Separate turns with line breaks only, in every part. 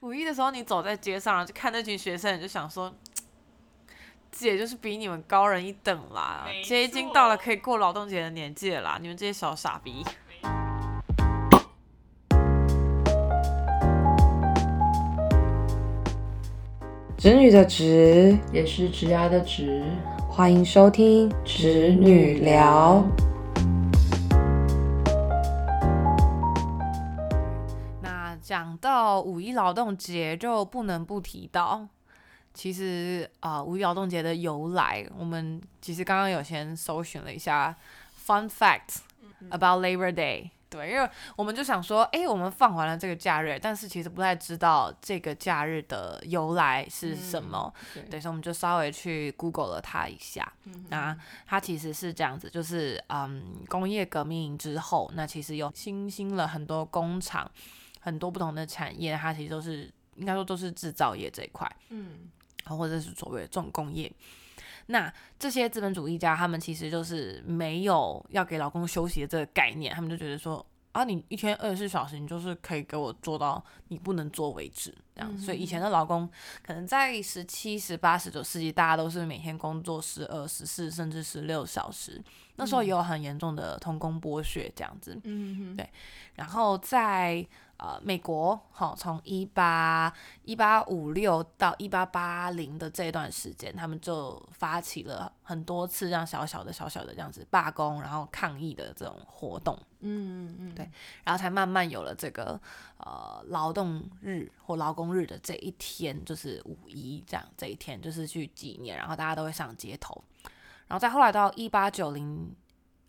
五一的时候，你走在街上，就看那群学生，你就想说，姐就是比你们高人一等啦，姐已经到了可以过劳动节的年纪了啦，你们这些小傻逼。
侄女的侄
也是侄牙的侄，
欢迎收听侄女聊。
到五一劳动节，就不能不提到，其实啊，五一劳动节的由来，我们其实刚刚有先搜寻了一下 fun facts about Labor Day。对，因为我们就想说，哎，我们放完了这个假日，但是其实不太知道这个假日的由来是什么。对，所以我们就稍微去 Google 了它一下。那它其实是这样子，就是嗯，工业革命之后，那其实有新兴了很多工厂，很多不同的产业，它其实都是应该说都是制造业这一块，嗯，或者是所谓的重工业。那这些资本主义家，他们其实就是没有要给老公休息的这个概念，他们就觉得说啊，你一天二十四小时，你就是可以给我做到你不能做为止，这样。所以以前的老公可能在十七、十八、十九世纪，大家都是每天工作十二、十四甚至十六小时，那时候也有很严重的童工剥削这样子。嗯对。然后在呃，美国好，从一八一八五六到一八八零的这段时间，他们就发起了很多次这样小小的小小的这样子罢工，然后抗议的这种活动。嗯嗯嗯，对，然后才慢慢有了这个呃劳动日或劳工日的这一天，就是五一这样这一天，就是去纪念，然后大家都会上街头。然后再后来到一八九零。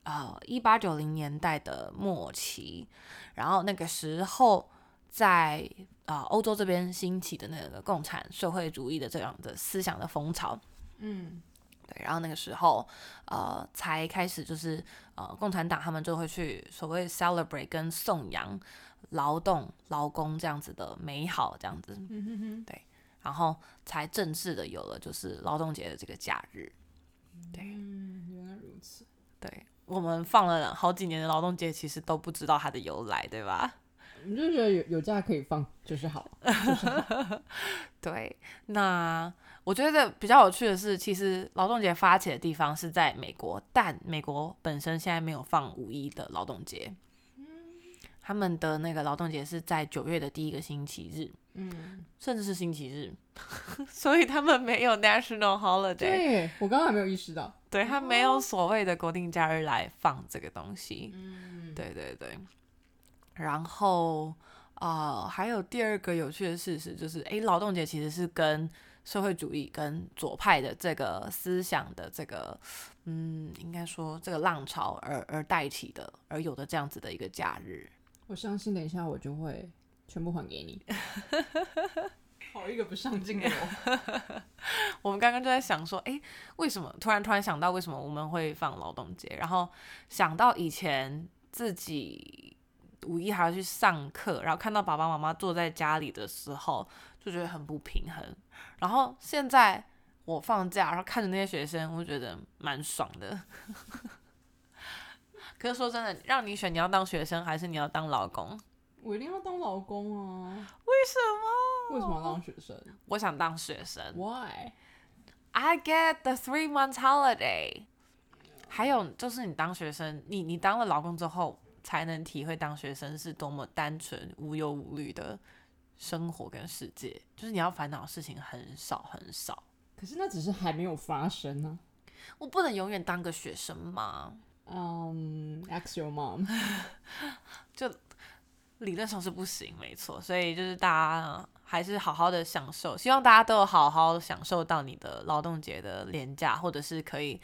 呃，一八九零年代的末期，然后那个时候在啊欧洲这边兴起的那个共产社会主义的这样的思想的风潮，嗯，对，然后那个时候呃才开始就是呃共产党他们就会去所谓 celebrate 跟颂扬劳动劳工这样子的美好这样子，嗯哼哼，对，然后才正式的有了就是劳动节的这个假日，
对，嗯，原来如此，
对。我们放了好几年的劳动节，其实都不知道它的由来，对吧？
你就觉得有有假可以放就是好。
对，那我觉得比较有趣的是，其实劳动节发起的地方是在美国，但美国本身现在没有放五一的劳动节。他们的那个劳动节是在九月的第一个星期日，嗯，甚至是星期日，所以他们没有 national holiday。
对我刚刚还没有意识到，
对他没有所谓的国定假日来放这个东西。嗯，对对对。然后啊，还有第二个有趣的事实就是，诶，劳动节其实是跟社会主义跟左派的这个思想的这个，嗯，应该说这个浪潮而而带起的，而有的这样子的一个假日。
我相信等一下我就会全部还给你。好一个不上进的我。
我们刚刚就在想说，哎，为什么突然突然想到为什么我们会放劳动节？然后想到以前自己五一还要去上课，然后看到爸爸妈妈坐在家里的时候，就觉得很不平衡。然后现在我放假，然后看着那些学生，我觉得蛮爽的。可是说真的，让你选，你要当学生还是你要当老公？
我一定要当老公啊！
为什么？
为什么要当学生？
我想当学生。
Why?
I get the three months holiday。还有就是你当学生，你你当了老公之后，才能体会当学生是多么单纯、无忧无虑的生活跟世界。就是你要烦恼的事情很少很少。
可是那只是还没有发生呢。
我不能永远当个学生吗？
嗯，ask your mom，
就理论上是不行，没错，所以就是大家还是好好的享受，希望大家都有好好享受到你的劳动节的廉价，或者是可以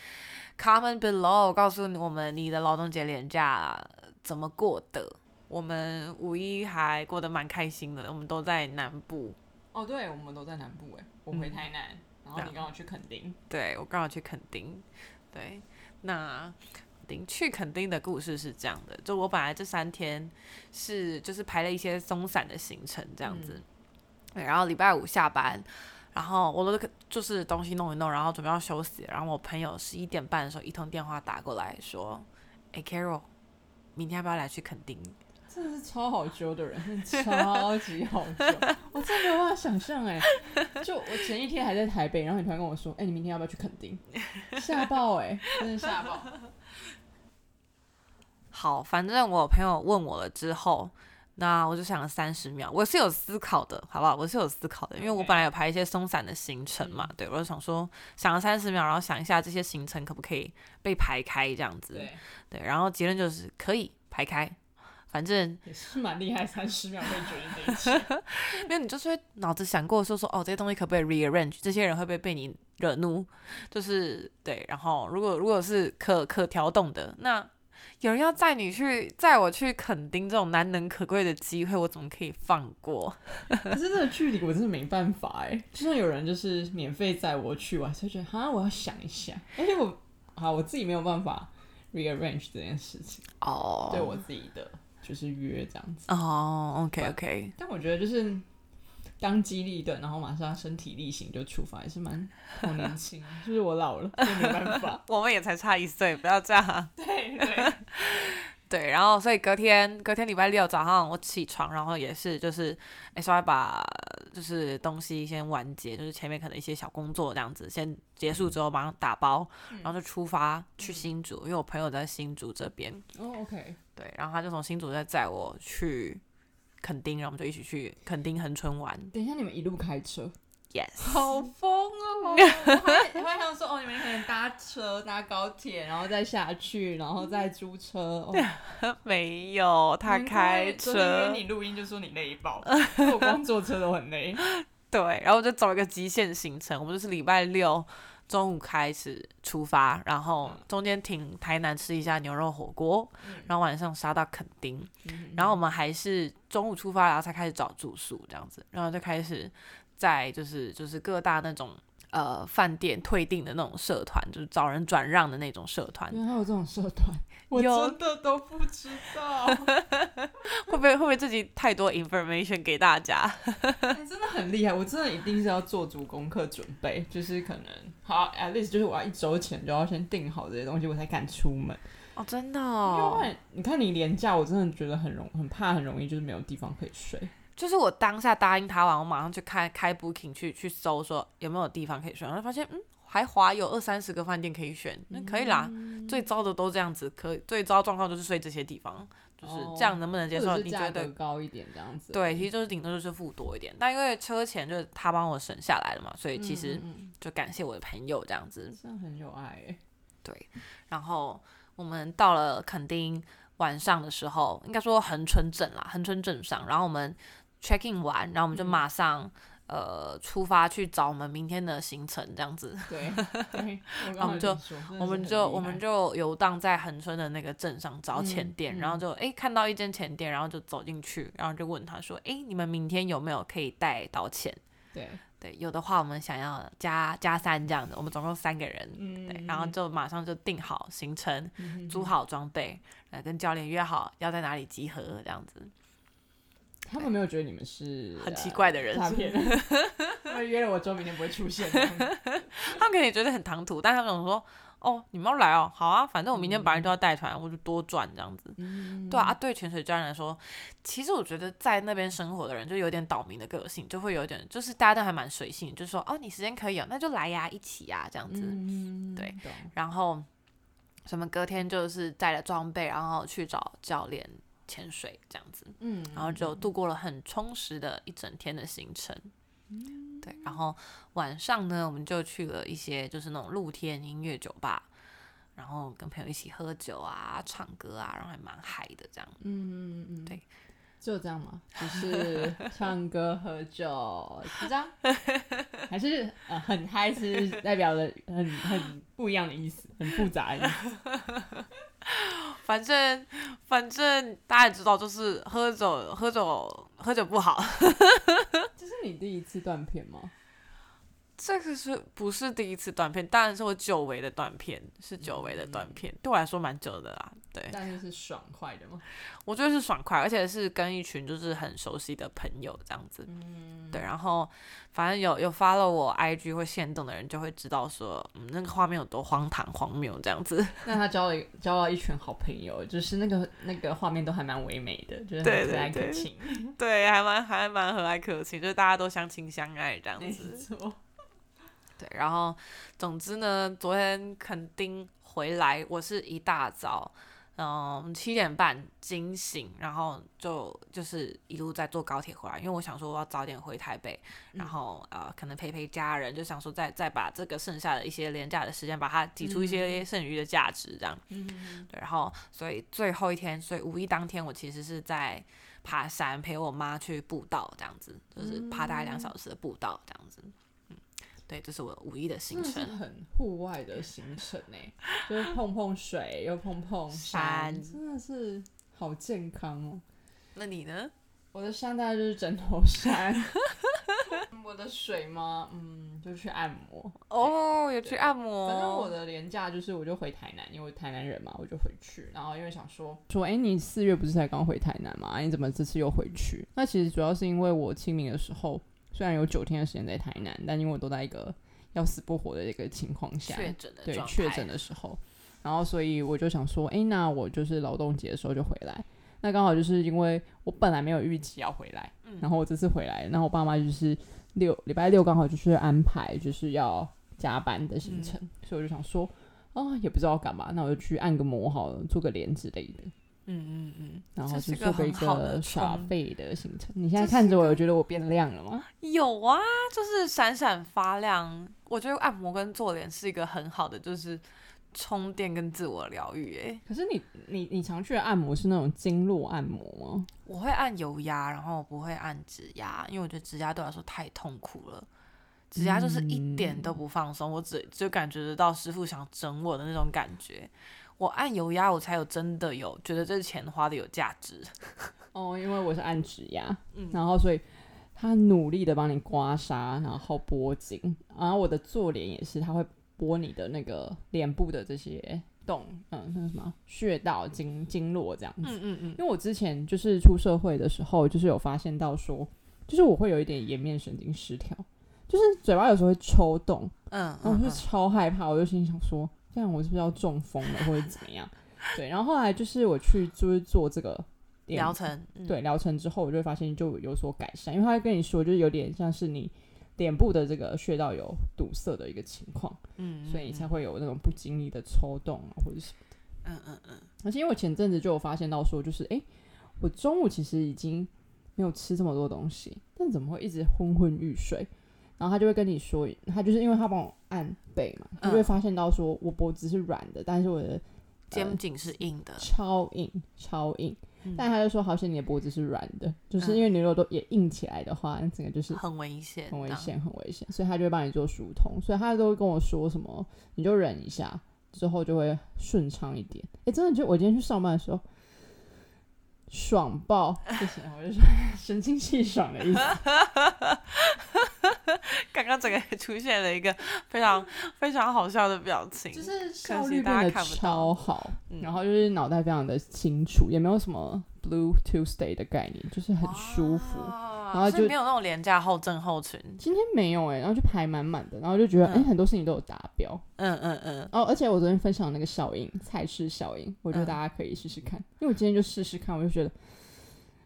comment below 告诉我们你的劳动节廉价怎么过的。我们五一还过得蛮开心的，我们都在南部。
哦，对，我们都在南部，哎，我回台南，然后你刚好去垦丁，
对我刚好去垦丁，对，那。去垦丁的故事是这样的，就我本来这三天是就是排了一些松散的行程这样子，然后礼拜五下班，然后我都就是东西弄一弄，然后准备要休息，然后我朋友十一点半的时候一通电话打过来说：“哎，Carol，明天要不要来去垦丁？”
真的是超好揪的人，超级好揪，我真的没办法想象哎，就我前一天还在台北，然后你突然跟我说，哎、你明天要不要去垦丁？吓爆哎，真的吓爆。
好，反正我朋友问我了之后，那我就想了三十秒，我是有思考的，好不好？我是有思考的，因为我本来有排一些松散的行程嘛，对我就想说想了三十秒，然后想一下这些行程可不可以被排开这样子，
对，
对，然后结论就是可以排开，反正
也是蛮厉害，三十秒可以决定这一切。
因为你就是会脑子想过说说哦，这些东西可不可以 rearrange？这些人会不会被你惹怒？就是对，然后如果如果是可可调动的，那有人要载你去载我去垦丁这种难能可贵的机会，我怎么可以放过？
可是这个距离我真的没办法哎，就算有人就是免费载我去，我还是觉得哈，我要想一下，而且我好我自己没有办法 rearrange 这件事情，
哦。
对我自己的就是约这样子。
哦，OK OK，
但我觉得就是当机立断，然后马上身体力行就出发，也是蛮好年轻啊。就是我老了，没办法。
我们也才差一岁，不要这样。
对 对，
对，然后所以隔天隔天礼拜六早上我起床，然后也是就是哎稍微把就是东西先完结，就是前面可能一些小工作这样子先结束之后马上打包，然后就出发去新竹，因为我朋友在新竹这边，
哦，OK，
对，然后他就从新竹再载我去垦丁，然后我们就一起去垦丁恒春玩
等一下你们一路开车
，，yes，
好疯哦！我还我还想说，哦，你们可能搭车搭高铁，然后再下去，然后再租车。哦，
没有他开车，
你录音就说你累爆，我光坐车都很累。
对，然后我就走一个极限行程，我们就是礼拜六中午开始出发，然后中间停台南吃一下牛肉火锅，然后晚上杀到垦丁，然后我们还是中午出发，然后才开始找住宿这样子，然后就开始在就是就是各大那种呃饭店退订的那种社团，就是找人转让的那种社团，
原来还有这种社团，我真的都不知道。
会不会会不会自己太多 information 给大家？
你真的很厉害，我真的一定是要做足功课准备，就是可能好，at least 就是我要一周前就要先定好这些东西，我才敢出门。
哦，真的
因
哦，
为你看你廉价，我真的觉得很容很怕，很容易就是没有地方可以睡。
就是我当下答应他完，我马上去看开 Booking 去去搜说有没有地方可以睡，然后发现嗯还华有二三十个饭店可以选，那可以啦。最糟的都这样子，可最糟状况就是睡这些地方，就是这样能不能接受？你觉得
格？高一点这样子？
对，其实就是顶多就是付多一点，但因为车钱就是他帮我省下来了嘛，所以
嗯，
其实就感谢我的朋友这样子。
这样很有爱哎。
对，然后我们到了垦丁晚上的时候，应该说横村镇啦，横村镇上，然后我们 check in 完，然后我们就
嗯
马上、呃出发去找我们明天的行程，这样子，
对 对，
我们就我们就我们
就
就游荡在恒春的那个镇上找浅
嗯
店，
嗯
然后就诶看到一间浅店，然后就走进去，然后就问他说，诶，你们明天有没有可以带到钱？
对，
对，有的话我们想要加加三这样子，我们总共三个人，
嗯
对，然后就马上就定好行程，
嗯
租好装备，来，跟教练约好要在哪里集合，这样子。
他们没有觉得你们是
很奇怪的人
呃诈骗人，他们约了我之后明天不会出现。
他们可能也觉得很唐突，但他们总说，哦，你们要来哦，好啊，反正我明天本来就要带团，我就多赚这样子。
嗯
对啊，啊对潜水教练来说，其实我觉得在那边生活的人就有点岛民的个性，就会有点，就是大家都还蛮随性，就说哦，你时间可以哦，那就来呀，一起呀，这样子。
嗯
对，然后什么隔天就是带了装备，然后去找教练潜水这样子。
嗯，
然后就度过了很充实的一整天的行程。对，然后晚上呢，我们就去了一些就是那种露天音乐酒吧，然后跟朋友一起喝酒啊、唱歌啊，然后还蛮嗨的这样。
嗯嗯嗯，
对，
就这样吗？只是唱歌喝酒，是这样？还是呃很嗨是代表了很很不一样的意思，很复杂的意思。
反正反正大家也知道，就是喝酒喝酒喝酒不好，
这是你第一次断片吗？
这个是不是第一次断片？当然是我久违的断片，是久违的断片，对我来说蛮久的啦。对，
但是是爽快的吗？
我觉得是爽快，而且是跟一群就是很熟悉的朋友这样子。
嗯，
对，然后反正有有发了我 IG 或线动的人就会知道说，嗯，那个画面有多荒唐荒谬这样子。
那他交了一 交了一群好朋友，就是那个那个画面都还蛮唯美的，就是
对
很可爱
对对
可亲。
对，还蛮还蛮和蔼可亲，就是大家都相亲相爱这样
没
子。
错，
对，然后总之呢，昨天垦丁回来，我是一大早，嗯，七点半惊醒，然后就就是一路在坐高铁回来，因为我想说我要早点回台北，然后呃，可能陪陪家人，就想说再再把这个剩下的一些廉价的时间，把它挤出一些剩余的价值，这样。
嗯，
对，然后所以最后一天，所以五一当天，我其实是在爬山陪我妈去步道，这样子，就是爬大概两小时的步道，这样子。嗯，对，这是我五一的行程。
很户外的行程呢，就是碰碰水又碰碰山，
山
真的是好健康哦。
那你呢？
我的山大概就是枕头山，我的水吗？嗯，就去按摩。
哦，有去按摩。
反正我的年假就是我就回台南，因为台南人嘛，我就回去。然后因为想说说，哎、你四月不是才刚回台南吗？你怎么这次又回去？那其实主要是因为我清明的时候虽然有九天的时间在台南，但因为我都在一个要死不活的一个情况下，
确诊的
对确诊的时候，然后所以我就想说，哎、那我就是劳动节的时候就回来。那刚好就是因为我本来没有预期要回来，
嗯
然后我这次回来，然后我爸妈就是六礼拜六刚好就是安排就是要加班的行程，所以我就想说，啊、也不知道干嘛，那我就去按个摩好了，做个脸之类的，
嗯嗯嗯，
然后是做个一
很好的
个耍废的行程。你现在看着我，有觉得我变亮了吗？
有啊，就是闪闪发亮。我觉得按摩跟做脸是一个很好的，就是充电跟自我疗愈。诶，
可是你你你常去的按摩是那种经络按摩吗？
我会按油压，然后我不会按指压，因为我觉得指压对我来说太痛苦了。指压就是一点都不放松，我只就感觉得到师傅想整我的那种感觉。我按油压，我才有真的有觉得这钱花的有价值。
哦，因为我是按指压，
嗯
然后所以他努力的帮你刮痧，然后拨筋，然后我的做脸也是，他会拨你的那个脸部的这些洞，嗯，那个什么穴道、经经络这样子。
嗯嗯嗯，
因为我之前就是出社会的时候，就是有发现到说，就是我会有一点颜面神经失调，就是嘴巴有时候会抽动，
嗯
然后我就超害怕，我就心想说，这样我是不是要中风了，或者怎么样？对，然后后来就是我去就是做这个
疗程，嗯
对疗程之后，我就会发现就有所改善，因为他会跟你说，就是有点像是你脸部的这个穴道有堵塞的一个情况，
嗯，
所以你才
嗯
会有那种不经意的抽动啊，或者是。
嗯嗯嗯，
而且因为我前阵子就有发现到说，就是诶，我中午其实已经没有吃这么多东西，但怎么会一直昏昏欲睡？然后他就会跟你说，他就是因为他帮我按背嘛，他就会
嗯
发现到说我脖子是软的，但是我的
肩颈是硬的，
超硬超硬，
嗯。
但他就说好险你的脖子是软的，就是
嗯
因为你如果都也硬起来的话，那整个就是
很危险，
很危险，很危险，所以他就会帮你做疏通，所以他都会跟我说什么，你就忍一下，之后就会顺畅一点。哎、真的就我今天去上班的时候，爽爆，不行，我就说神清气爽的意思。
刚刚整个出现了一个非常 非常好笑的表情，
就是效率变得
大家看不到
超好，
嗯
然后就是脑袋非常的清楚，也没有什么 Blue Tuesday 的概念，就是很舒服。然后就
是没有那种廉价后症候群。
今天没有哎、然后就排满满的，然后就觉得哎、
嗯
很多事情都有达标。
嗯嗯嗯，
哦，而且我昨天分享那个效应，菜式效应，我觉得
嗯
大家可以试试看，因为我今天就试试看，我就觉得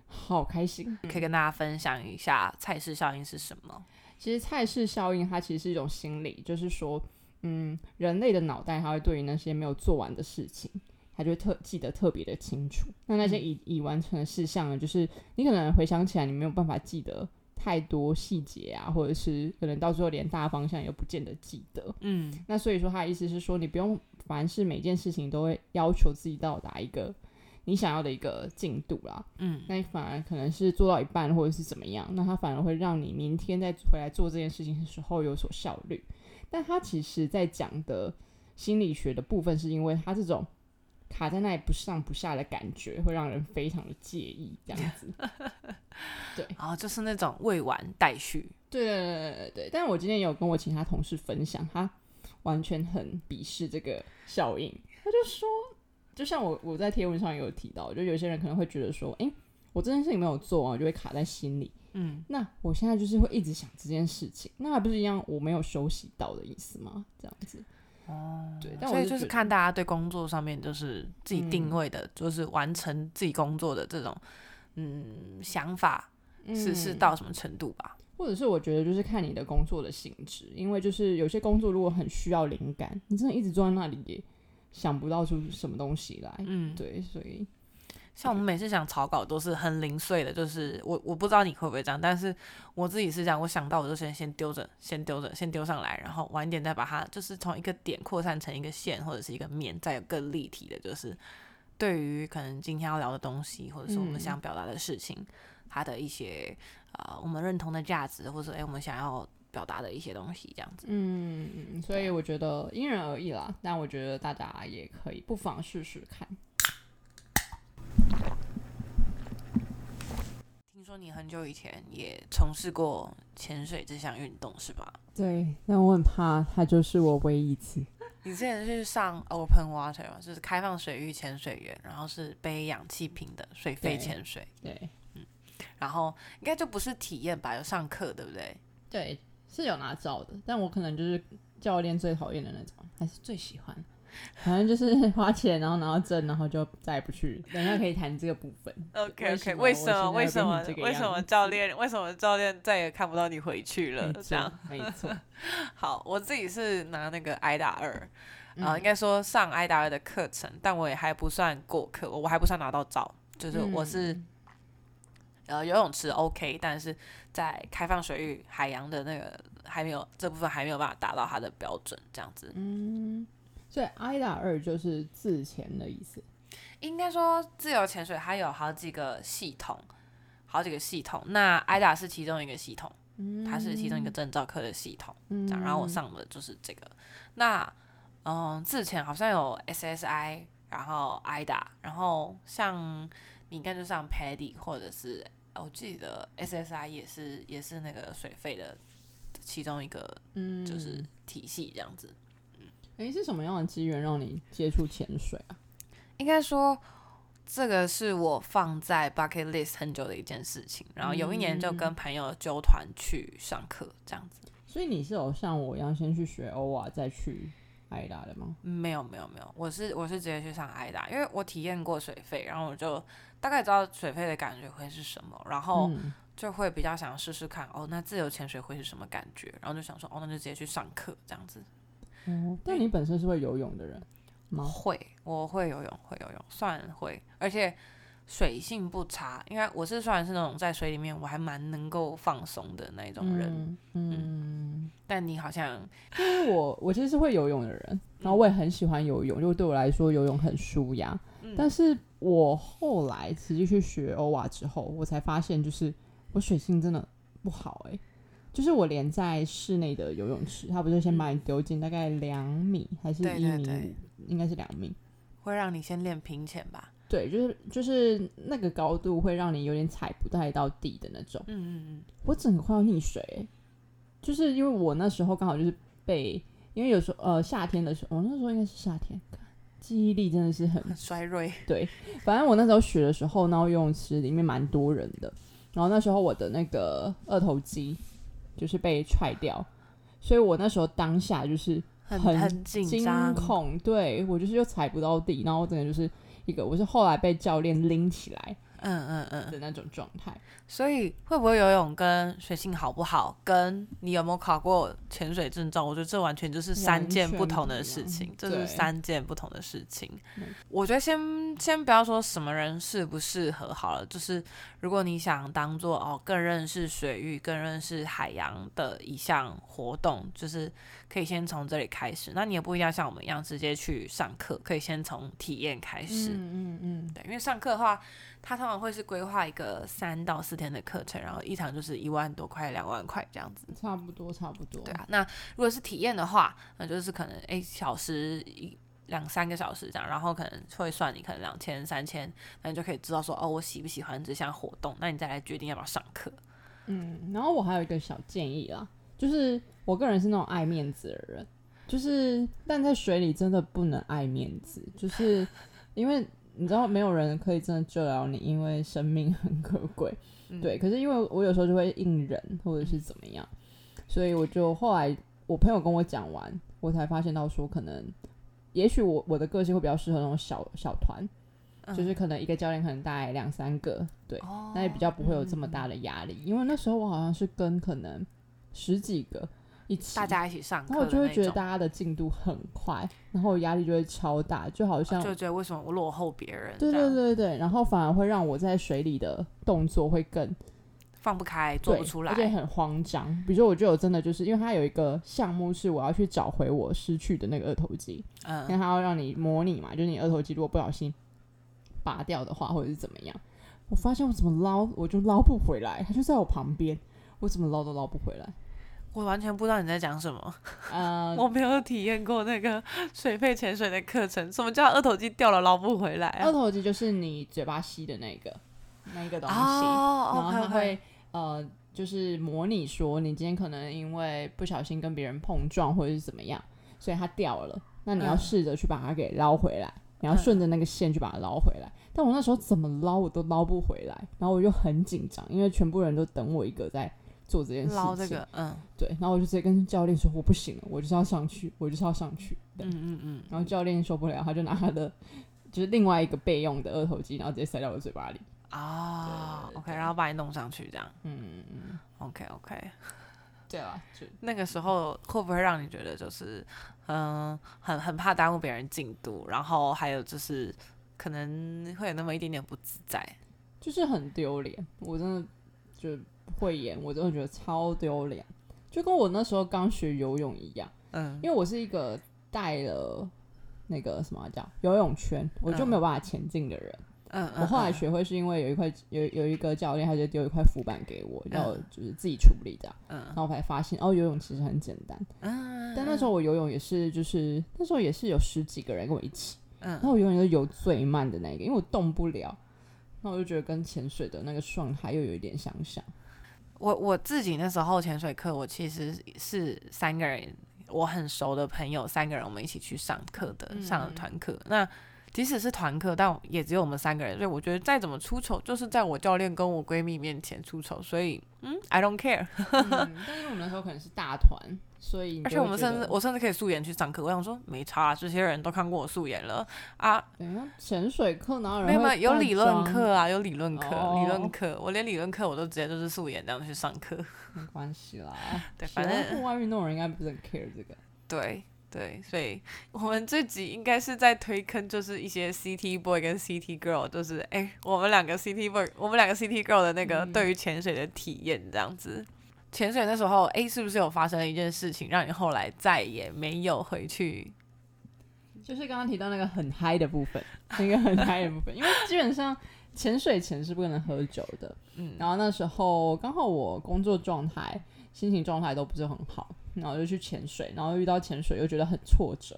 好开心。
可以跟大家分享一下菜式效应是什么？
其实菜式效应它其实是一种心理，就是说，嗯，人类的脑袋它会对于那些没有做完的事情，它就会特记得特别的清楚。那那些
嗯
已已完成的事项呢，就是你可能回想起来，你没有办法记得太多细节啊，或者是可能到最后连大方向也不见得记得。
嗯
那所以说，他的意思是说，你不用凡事每件事情都会要求自己到达一个你想要的一个进度啦。
嗯
那你反而可能是做到一半或者是怎么样，那它反而会让你明天再回来做这件事情的时候有所效率。但他其实在讲的心理学的部分，是因为他这种卡在那里不上不下的感觉，会让人非常的介意，这样子。对，
然后就是那种未完待续，
对对对对对对，但我今天有跟我其他同事分享，他完全很鄙视这个效应。他就说，就像我我在贴文上也有提到，就有些人可能会觉得说，诶，我这件事情没有做完，我就会卡在心里。
嗯，
那我现在就是会一直想这件事情，那还不是一样我没有休息到的意思吗？这样子。
哦，
对，但我
所以就是看大家对工作上面就是自己定
嗯
位的，就是完成自己工作的这种嗯想法是是
嗯
到什么程度吧。
或者是我觉得就是看你的工作的性质，因为就是有些工作如果很需要灵感，你真的一直坐在那里也想不到出什么东西来。
嗯，
对，所以
像我们每次想草稿都是很零碎的，就是我我不知道你会不会这样，但是我自己是这样，我想到我就先先丢着，先丢着，先丢上来，然后晚一点再把它就是从一个点扩散成一个线或者是一个面，再有更立体的，就是对于可能今天要聊的东西，或者是我们
嗯
想表达的事情，它的一些啊、呃我们认同的价值，或者诶我们想要表达的一些东西，这样子。
嗯，嗯所以我觉得因人而异啦，但我觉得大家也可以不妨试试看。
听说你很久以前也从事过潜水这项运动是吧？
对，但我很怕它就是我唯一一次。
你之前是上 open water 吗？就是开放水域潜水员，然后是背氧气瓶的水肺
对
潜水，
对嗯
然后应该就不是体验吧？有上课对不对？
对，是有拿照的，但我可能就是教练最讨厌的那种，还是最喜欢。反正就是 花钱，然后拿到证，然后就再也不去。等一下可以谈这个部分。
OK OK，为什么为什么为什么教练为什么教练再也看不到你回去了？这样，
没错。
好，我自己是拿那个挨打二，啊、
嗯
应该说上挨打二的课程，但我也还不算过课，我还不算拿到照，就是我是、
嗯
呃游泳池 OK，但是在开放水域海洋的那个还没有这部分还没有办法达到它的标准，这样子。
嗯，所以 IDA 二就是自潜的意思。
应该说自由潜水它有好几个系统，好几个系统，那 IDA 是其中一个系统，它是其中一个证照课的系统。
嗯
这样，然后我上的就是这个。那嗯，自潜好像有 SSI，然后 IDA，然后像你应该就上 PADI 或者是我记得 SSI 也是也是那个水费的其中一个
嗯
就是体系这样子。
嗯诶，是什么样的机缘让你接触潜水啊？
应该说，这个是我放在 bucket list 很久的一件事情。然后有一年就跟朋友纠团去上课，这样子。
所以你是有像我一样先去学欧瓦，再去艾达的吗？
没有没有没有，我是我是直接去上挨打，因为我体验过水费，然后我就大概知道水费的感觉会是什么，然后
嗯
就会比较想试试看哦，那自由潜水会是什么感觉，然后就想说哦，那就直接去上课这样子。
哦，但你本身是会游泳的人吗？
会，我会游泳，会游泳，算会，而且水性不差。因为我是算是那种在水里面我还蛮能够放松的那种人，
嗯嗯，
但你好像
因为我我其实是会游泳的人，然后我也很喜欢游泳，就对我来说游泳很舒压。
嗯
但是我后来实际去学欧瓦之后，我才发现就是我水性真的不好哎、就是我连在室内的游泳池，他不是先把你丢进大概两米还是一米五，应该是两米。
会让你先练平潜吧。
对，就是就是那个高度会让你有点踩不太到地的那种。
嗯嗯嗯
我整个快要溺水、欸，就是因为我那时候刚好就是被，因为有时候呃夏天的时候，我、那时候应该是夏天，记忆力真的是很
衰弱。
对。反正我那时候学的时候，然后游泳池里面蛮多人的，然后那时候我的那个二头肌就是被踹掉，所以我那时候当下就是
很
惊，恐，对我就是又踩不到地，然后我整个就是一个，我是后来被教练拎起来
嗯嗯嗯。
的那种状态。
所以会不会游泳跟水性好不好，跟你有没有考过潜水证照，我觉得这完全就是三件不同的事情这是三件不同的事情。我觉得先先不要说什么人适不适合好了，就是如果你想当做哦更认识水域、更认识海洋的一项活动，就是可以先从这里开始。那你也不一定要像我们一样直接去上课，可以先从体验开始。
嗯嗯嗯
对，因为上课的话，他通常会是规划一个三到四天的课程，然后一场就是一万多块、两万块这样子。
嗯，差不多差不多。
对啊，那如果是体验的话，那就是可能诶小时一两三个小时这样，然后可能会算你可能两千、三千，那你就可以知道说哦，我喜不喜欢这项活动，那你再来决定要不要上课。
嗯，然后我还有一个小建议啦，就是我个人是那种爱面子的人，就是但在水里真的不能爱面子，就是因为你知道没有人可以真的救了你，因为生命很可贵。
嗯
对，可是因为我有时候就会应人或者是怎么样，所以我就后来我朋友跟我讲完，我才发现到说可能。也许我我的个性会比较适合那种小小团，就是可能一个教练可能带两三个，对，
哦
那也比较不会有这么大的压力。因为那时候我好像是跟可能十几个一起，
大家一起上课
然后我就会觉得大家的进度很快，然后我压力就会超大，就好像
就觉得为什么我落后别人，
对对对对，然后反而会让我在水里的动作会更
放不开，做不出来
而，且很慌张。比如说，我就有真的就是因为它有一个项目是我要去找回我失去的那个二头肌，因为
嗯，
它要让你模拟嘛，就是你二头肌如果不小心拔掉的话，或者是怎么样，我发现我怎么捞我就捞不回来，它就在我旁边，我怎么捞都捞不回来。
我完全不知道你在讲什么，
呃，
我没有体验过那个水肺潜水的课程，什么叫二头肌掉了捞不回来啊？
二头肌就是你嘴巴吸的那个那一个东西，
哦
然后它会呃，就是模拟说你今天可能因为不小心跟别人碰撞或者是怎么样，所以它掉了，那你要
嗯
试着去把它给捞回来，你要顺着那个线去把它捞回来。但我那时候怎么捞我都捞不回来，然后我就很紧张，因为全部人都等我一个在做这件事情。
捞这个，嗯
对，然后我就直接跟教练说我不行了，我就是要上去，我就是要上去。对，
嗯嗯嗯，
然后教练受不了，他就拿他的就是另外一个备用的二头肌，然后直接塞到我嘴巴里。
啊，OK，然后把你弄上去这样
嗯嗯嗯
，，OK OK，
对啊，就
那个时候会不会让你觉得就是，嗯，很很怕耽误别人进度，然后还有就是可能会有那么一点点不自在，
就是很丢脸，我真的就不会演，我真的觉得超丢脸，就跟我那时候刚学游泳一样，
嗯
因为我是一个带了那个什么叫游泳圈，我就没有办法前进的人。
嗯，
我后来
嗯
学会是因为有一块有有一个教练，他就丢一块浮板给我，
嗯
要我就是自己处理这样，
嗯
然后我才发现哦，游泳其实很简单。
嗯，
但那时候我游泳也是，就是那时候也是有十几个人跟我一起，
嗯
然后我永远都游最慢的那个，因为我动不了。那我就觉得跟潜水的那个状态又有一点相像。
我我自己那时候潜水课，我其实是三个人，我很熟的朋友三个人，我们一起去上课的，
嗯
上了团课。那即使是团课，但也只有我们三个人，所以我觉得再怎么出丑，就是在我教练跟我闺蜜面前出丑，所以嗯，I don't care。
嗯，但是我们那时候可能是大团，所以
而且我们甚至我甚至可以素颜去上课，我想说没差啊，这些人都看过我素颜了啊，
等下潜水课哪有人
没有没有有理论课啊，有理论课，理论
哦
课，我连理论课我都直接就是素颜这样去上课。
没关系啦。
对，反正
户外运动的人应该不是很 care 这个。
对对，所以我们这集应该是在推坑，就是一些 CT boy 跟 CT girl，就是哎、我们两个 CT boy，我们两个 CT girl 的那个
嗯
对于潜水的体验这样子。潜水那时候，哎、是不是有发生了一件事情，让你后来再也没有回去？
就是刚刚提到那个很嗨的部分，那个很嗨的部分，因为基本上潜水前是不能喝酒的。
嗯，
然后那时候刚好我工作状态、心情状态都不是很好，然后就去潜水，然后遇到潜水又觉得很挫折，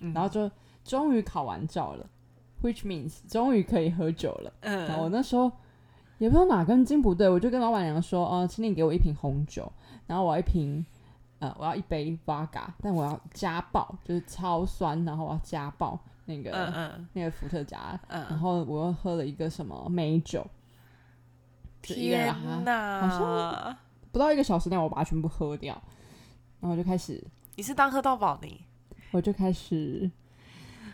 嗯
然后就终于考完照了，which means 终于可以喝酒了。然后我
嗯
那时候也不知道哪根筋不对，我就跟老板娘说：“哦、请你给我一瓶红酒，然后我要一瓶，呃，我要一杯 vodka，但我要加爆，就是超酸，然后我要加爆那个、
嗯嗯。
那个伏特加，然
嗯，
后我又喝了一个什么美酒，
天哪！
不到一个小时内，我把它全部喝掉，然后就开始，
你是当喝到饱你？
我就开始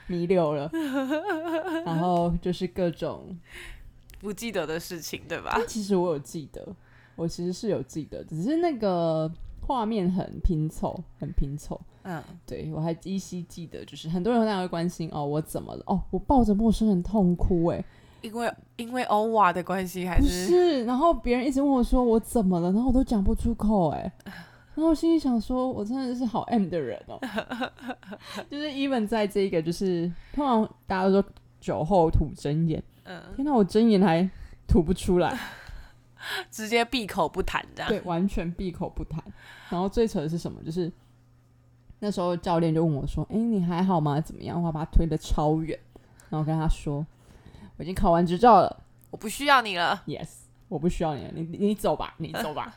弥留了，然后就是各种
不记得的事情，对吧？
其实我有记得，我其实是有记得，只是那个画面很拼凑，很拼凑。
嗯，
对我还依稀记得，就是很多人会关心哦，我怎么了？哦，我抱着陌生人痛哭、欸，
因为因为欧瓦的关系，还
不
是
是？然后别人一直问我说我怎么了，然后我都讲不出口、欸，然后我心里想说，我真的是好 M 的人哦，就是 even 在这一个就是通常大家都说酒后吐真言，
嗯，
天哪，我真言还吐不出来。
直接闭口不谈这样。
对，完全闭口不谈。然后最扯的是什么？就是那时候教练就问我说：“哎、你还好吗？怎么样？”我把他推的超远，然后跟他说：“我已经考完执照了
我不需要你了。
，yes。”我不需要你了，你你走吧，你走吧。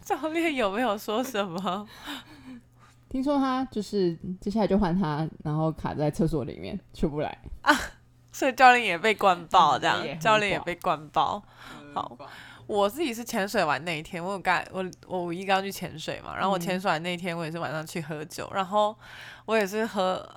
教练有没有说什么？
听说他就是接下来就换他，然后卡在厕所里面出不来。
所以教练也被灌爆，这样教练也被灌爆。好，我自己是潜水完那一天，我有刚我我五一刚去潜水嘛，然后我潜水完那一天，我也是晚上去喝酒，然后我也是喝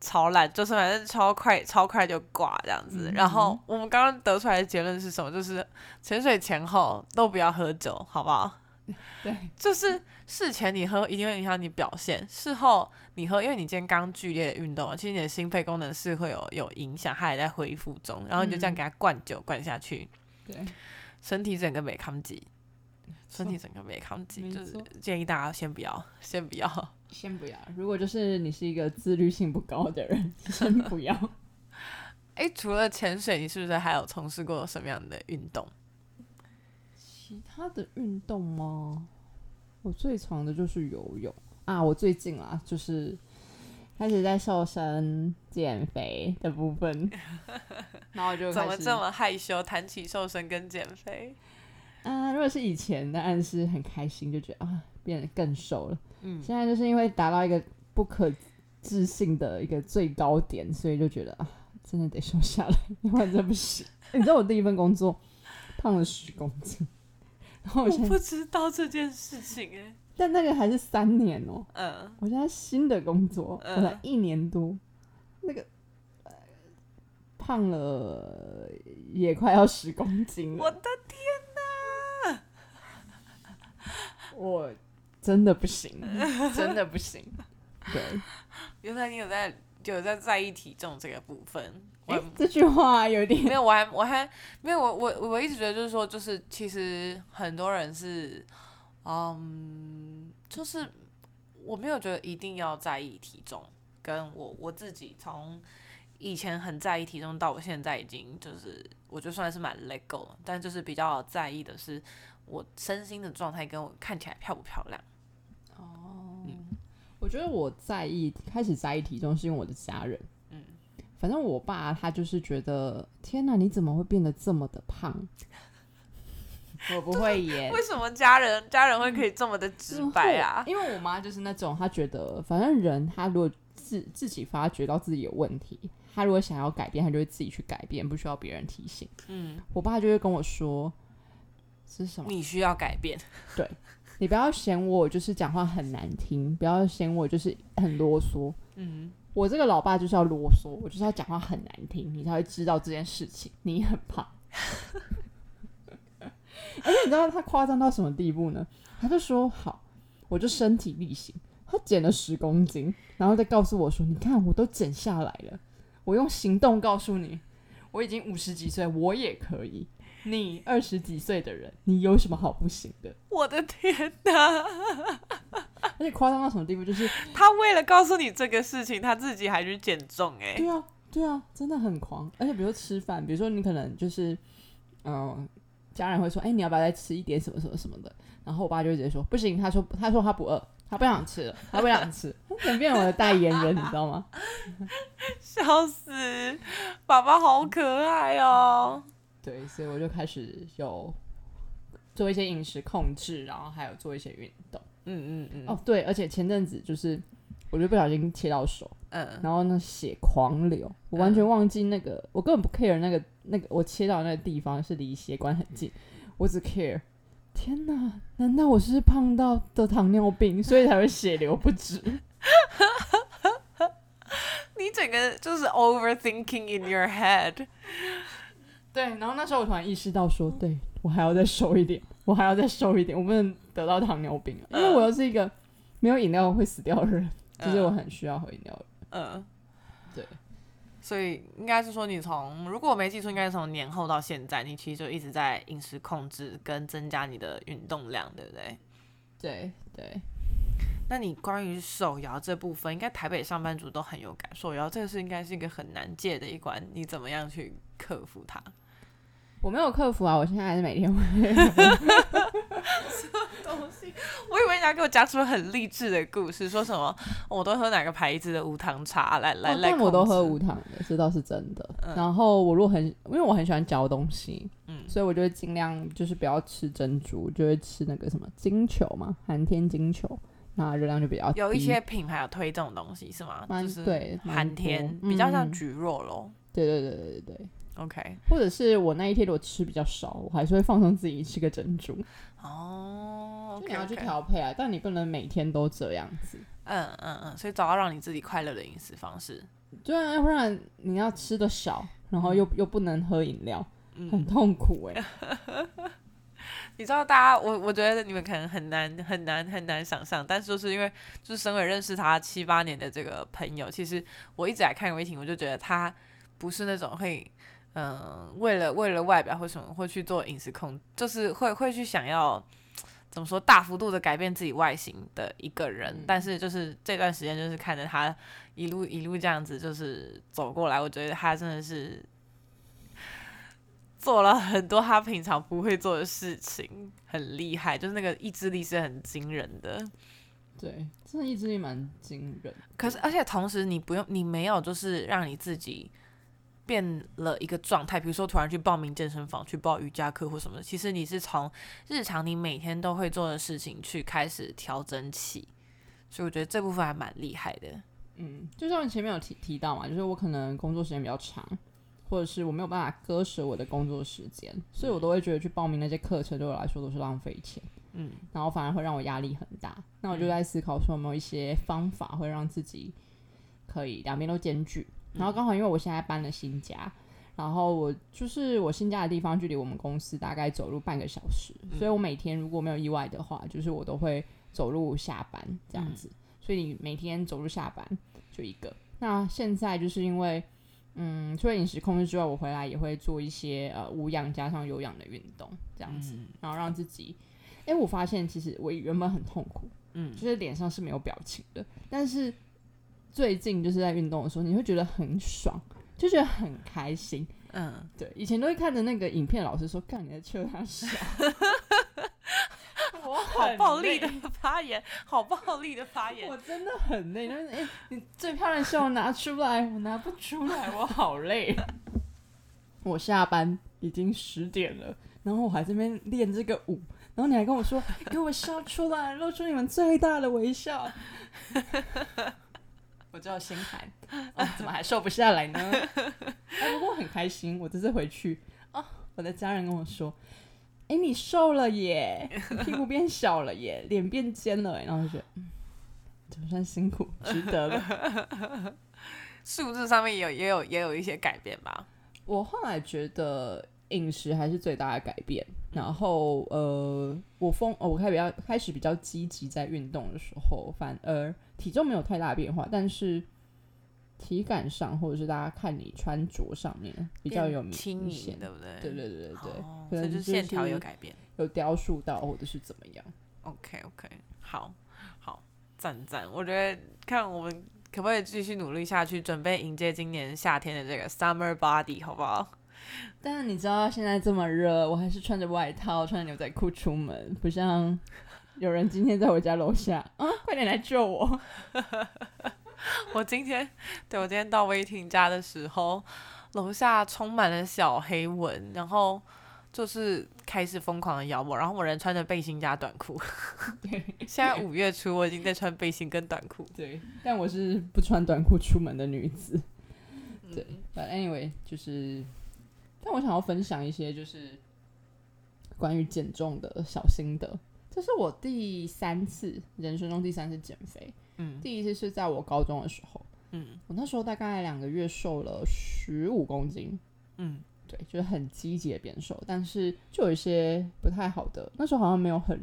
超烂，就是反正超快超快就挂这样子。然后我们刚刚得出来的结论是什么？就是潜水前后都不要喝酒，好不好？
对，
就是事前你喝一定会影响你表现，事后你喝，因为你今天刚剧烈的运动，其实你的心肺功能是会有有影响，它还在恢复中，然后你就这样给它灌酒灌下去，
对，
身体整个没抗击，身体整个没抗击，就是建议大家先不要，先不要。
先不要。如果就是你是一个自律性不高的人，先不要。
哎，除了潜水，你是不是还有从事过什么样的运动？
其他的运动吗？我最常的就是游泳啊。我最近啊，就是开始在瘦身减肥的部分，然后我就
怎么这么害羞？谈起瘦身跟减肥，
啊？如果是以前，当然是很开心，就觉得啊变得更瘦了。
嗯，
现在就是因为达到一个不可置信的一个最高点，所以就觉得啊，真的得瘦下来，要 不然真不行。你知道我第一份工作胖了十公斤，然后我
我不知道这件事情哎、
但那个还是三年哦、
嗯，
我现在新的工作，
嗯。
我才一年多，那个、呃胖了也快要十公斤了，
我的天哪！
我真的不行，真的不行。对，
原来你有在有在在意体重这个部分。我
哎、这句话有点
没有，我还我还没有，我我我一直觉得就是说，就是其实很多人是，嗯，就是我没有觉得一定要在意体重，跟我我自己从以前很在意体重，到我现在已经就是我就算是蛮 let go 了，但就是比较在意的是我身心的状态跟我看起来漂不漂亮。
哦，嗯我觉得我在意开始在意体重是因为我的家人，
嗯
反正我爸他就是觉得天哪，你怎么会变得这么的胖？我不会演，
为什么家人家人会可以这么的直白啊？
因为我妈就是那种，她觉得反正人他如果自自己发觉到自己有问题，他如果想要改变，他就会自己去改变，不需要别人提醒。
嗯，
我爸就会跟我说：“是什么？
你需要改变。
对你不要嫌我就是讲话很难听，不要嫌我就是很啰嗦。
嗯，
我这个老爸就是要啰嗦，我就是要讲话很难听，你才会知道这件事情。你很胖，而且你知道他夸张到什么地步呢？他就说好，我就身体力行，他减了十公斤，然后再告诉我说：“你看，我都减下来了。我用行动告诉你，我已经五十几岁，我也可以。你二十几岁的人，你有什么好不行的？
我的天哪！
而且夸张到什么地步？就是
他为了告诉你这个事情，他自己还去减重、欸，
对啊，对啊，真的很狂。而且比如说吃饭，比如说你可能就是，嗯、家人会说，哎、你要不要再吃一点什么什么什么的？然后我爸就直接说，不行，他说他说他不饿，他不想吃了，他不想吃，他可能变成我的代言人，你知道吗？
笑死！爸爸好可爱哦。
对，所以我就开始有做一些饮食控制，然后还有做一些运动。
嗯嗯嗯，
哦，对，而且前阵子就是，我就不小心切到手，
嗯，
然后呢血狂流，我完全忘记那个，我根本不 care 那个那个我切到那个地方是离血管很近，我只 care。天哪！难道我是胖到得糖尿病，所以才会血流不止？
你整个就是 overthinking in your head。
对，然后那时候我突然意识到说，对我还要再瘦一点，我还要再瘦一点，我不能得到糖尿病啊，因为我又是一个没有饮料会死掉的人，就是我很需要喝饮料的人。
嗯，
对，
所以应该是说，你从如果我没记错，应该是从年后到现在，你其实就一直在饮食控制跟增加你的运动量，对不对？
对对，
那你关于手摇这部分，应该台北上班族都很有感。手摇这个是应该是一个很难戒的一关，你怎么样去克服它？
我没有克服啊，我现在还是每天会。
我以为你要给我讲出很励志的故事，说什么、哦我都喝哪个牌子的无糖茶来来
哦
来、
但我都喝无。糖的，这倒是真的。
嗯
然后我如果很，因为我很喜欢嚼东西，
嗯
所以我就会尽量就是不要吃珍珠，就会吃那个什么金球嘛，寒天金球，那热量就比较低。
有一些品牌有推这种东西是吗？就是
对蛮
寒天比较像
嗯
菊肉咯。
对对对对对对，
OK，
或者是我那一天如果吃比较少，我还是会放松自己吃个珍珠。
哦
就你要去调配啊，但你不能每天都这样子。
嗯嗯嗯，所以找到让你自己快乐的饮食方式。
对啊，要不然你要吃的少，然后又、又不能喝饮料，很
嗯，
痛苦哎、
你知道大家，我我觉得你们可能很难很难很难想象，但是就是因为就是身为认识他七八年的这个朋友，其实我一直来看威霆，我就觉得他不是那种会。嗯，为了为了外表或什么会去做饮食控，就是会会去想要怎么说大幅度的改变自己外形的一个人。但是就是这段时间，就是看着他一路一路这样子就是走过来，我觉得他真的是做了很多他平常不会做的事情，很厉害，就是那个意志力是很惊人的。
对，真的意志力蛮惊人。
可是，而且同时，你不用，你没有就是让你自己变了一个状态，比如说突然去报名健身房、去报瑜伽课或什么的。其实你是从日常你每天都会做的事情去开始调整起，所以我觉得这部分还蛮厉害的。
嗯，就像前面有提提到嘛，就是我可能工作时间比较长，或者是我没有办法割舍我的工作时间，所以我都会觉得去报名那些课程对我来说都是浪费钱。
嗯
然后反而会让我压力很大。那我就在思考说有没有一些方法会让自己可以两边都兼具。然后刚好因为我现在搬了新家，然后我就是我新家的地方距离我们公司大概走路半个小时，所以我每天如果没有意外的话，就是我都会走路下班这样子。所以你每天走路下班就一个。那现在就是因为。嗯，除了饮食控制之外，我回来也会做一些呃无氧加上有氧的运动，这样子，
嗯
然后让自己哎、我发现其实我原本很痛苦，
嗯
就是脸上是没有表情的，但是最近就是在运动的时候，你会觉得很爽，就觉得很开心。
嗯，
对，以前都会看着那个影片，老师说：“看你在求他笑。”我
好暴力的发言，好暴力的发言
我。真的很累。就是哎、你最漂亮的笑拿出来，我拿不出来，我好累。我下班已经十点了，然后我还这边练这个舞，然后你还跟我说给我笑出来，露出你们最大的微笑。我只有心寒、哦，怎么还瘦不下来呢？哎，不过很开心，我这次回去啊、我的家人跟我说。哎、你瘦了耶，你屁股变小了耶，脸变尖了耶，然后我就觉得，嗯，总算辛苦，值得了。
数字上面也有也有也有一些改变吧。
我后来觉得饮食还是最大的改变，然后呃，我风哦我开始比较开始比较积极在运动的时候，反而体重没有太大变化，但是体感上或者是大家看你穿着上面比较有明显，
对不对？
对对对对对，
哦
可能
就是线条有改变。
有雕塑到或者是怎么样。
OK OK，好好赞赞，我觉得看我们可不可以继续努力下去，准备迎接今年夏天的这个 Summer Body，好不好？
但是你知道现在这么热，我还是穿着外套、穿着牛仔裤出门，不像有人今天在我家楼下啊，快点来救我！
我今天对我今天到威霆家的时候，楼下充满了小黑蚊，然后就是开始疯狂的咬我，然后我人穿着背心加短裤。现在五月初，我已经在穿背心跟短裤。
对，但我是不穿短裤出门的女子。
嗯
对，But anyway，就是，但我想要分享一些就是关于减重的小心得。这是我第三次人生中第三次减肥，
嗯。
第一次是在我高中的时候，
嗯。
我那时候大概两个月瘦了十五公斤，
嗯。
对，就是很积极的变瘦，但是就有一些不太好的，那时候好像没有很，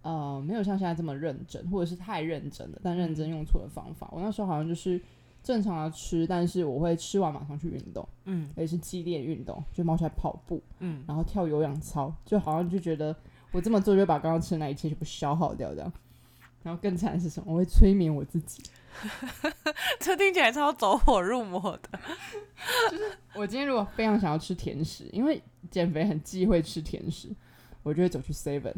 呃，没有像现在这么认真，或者是太认真了，但认真用错了方法。我那时候好像就是正常的吃，但是我会吃完马上去运动，
嗯。
而且是激烈运动，就冒起来跑步，
嗯，
然后跳有氧操，就好像就觉得我这么做就把刚刚吃的那一切全部消耗掉这样。然后更惨的是什么？我会催眠我自己。
这听起来超走火入魔的。
就是我今天如果非常想要吃甜食，因为减肥很忌讳吃甜食，我就会走去 Seven，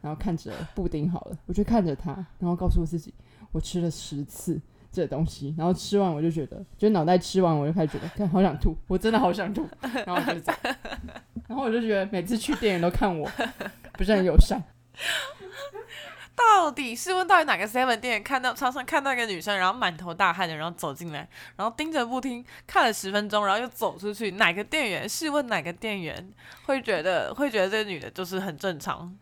然后看着布丁好了，我就看着它，然后告诉我自己，我吃了十次，这东西，然后吃完我就觉得，就脑袋吃完我就开始觉得，看好想吐，我真的好想吐，然后我就走，然后我就觉得每次去店员都看我 不是很友善。
到底是问，到底哪个 seven 店员看到常常看到一个女生，然后满头大汗的，然后走进来，然后盯着不听，看了十分钟，然后又走出去？哪个店员？试问哪个店员会觉得会觉得这个女的就是很正常？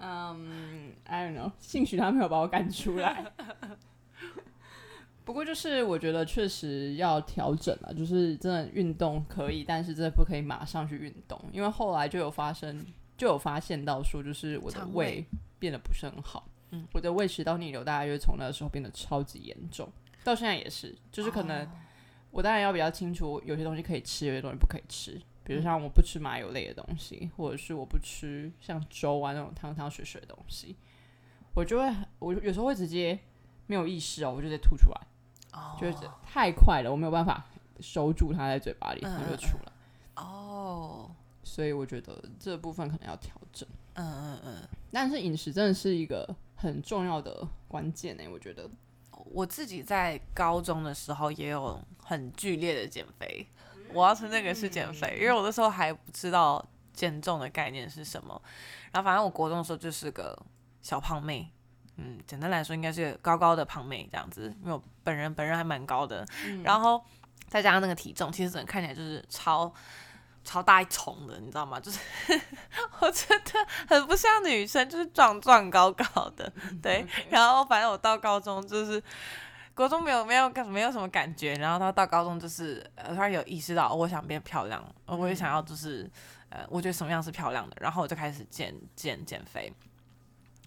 嗯、i don't know，兴许他没有把我赶出来。不过就是我觉得确实要调整了，就是真的运动可以，但是真的不可以马上去运动，因为后来就有发生，就有发现到说，就是我的胃
胃
变得不是很好，
嗯。
我的胃食道逆流大概就是从那个时候变得超级严重，到现在也是，就是可能
哦。
我当然要比较清楚，有些东西可以吃，有些东西不可以吃。比如像我不吃麻油类的东西，或者是我不吃像粥啊那种汤汤水水的东西，我就会我有时候会直接没有意识哦，我就直接吐出来，
哦
就是太快了，我没有办法收住它在嘴巴里，
嗯
它就出来。
哦，
所以我觉得这部分可能要调整。
嗯嗯嗯，
但是饮食真的是一个很重要的关键呢、欸我觉得。
我自己在高中的时候也有很剧烈的减肥，我要称那个是减肥，因为我那时候还不知道减重的概念是什么。然后反正我国中的时候就是个小胖妹，嗯，简单来说应该是个高高的胖妹这样子，因为我本人本人还蛮高的，然后再加上那个体重，其实整个看起来就是超。超大一重的，你知道吗？就是 我觉得很不像女生，就是壮壮高高的，对。然后反正我到高中就是国中没有没有干没有什么感觉，然后到到高中就是呃突然有意识到、哦我想变漂亮，呃我也想要就是呃我觉得什么样是漂亮的，然后我就开始减减减肥。